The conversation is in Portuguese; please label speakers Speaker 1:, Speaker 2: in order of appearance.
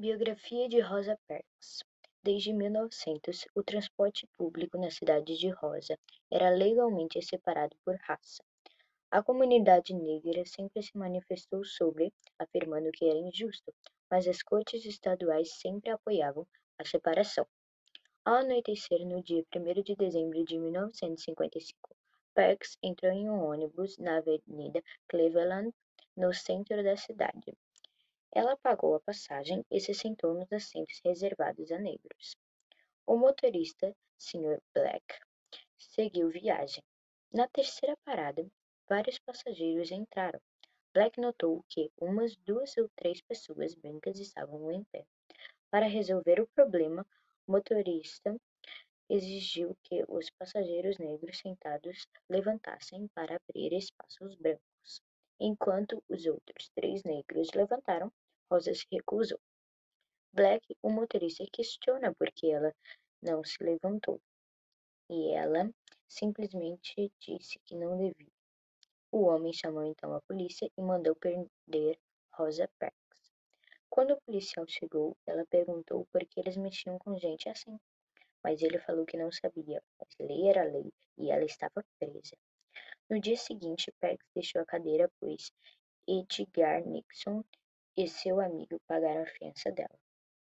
Speaker 1: Biografia de Rosa Parks Desde 1900, o transporte público na cidade de Rosa era legalmente separado por raça. A comunidade negra sempre se manifestou sobre, afirmando que era injusto, mas as cortes estaduais sempre apoiavam a separação. Ao anoitecer no dia 1 de dezembro de 1955, Parks entrou em um ônibus na Avenida Cleveland, no centro da cidade. Ela pagou a passagem e se sentou nos assentos reservados a negros. O motorista, Sr. Black, seguiu viagem. Na terceira parada, vários passageiros entraram. Black notou que umas duas ou três pessoas brancas estavam em pé. Para resolver o problema, o motorista exigiu que os passageiros negros sentados levantassem para abrir espaço aos brancos. Enquanto os outros três negros levantaram, Rosa se recusou. Black, o motorista, questiona por que ela não se levantou. E ela simplesmente disse que não devia. O homem chamou então a polícia e mandou prender Rosa Parks. Quando o policial chegou, ela perguntou por que eles mexiam com gente assim. Mas ele falou que não sabia, mas lei era lei e ela estava presa. No dia seguinte, Parks deixou a cadeira, pois Edgar Nixon e seu amigo pagaram a fiança dela.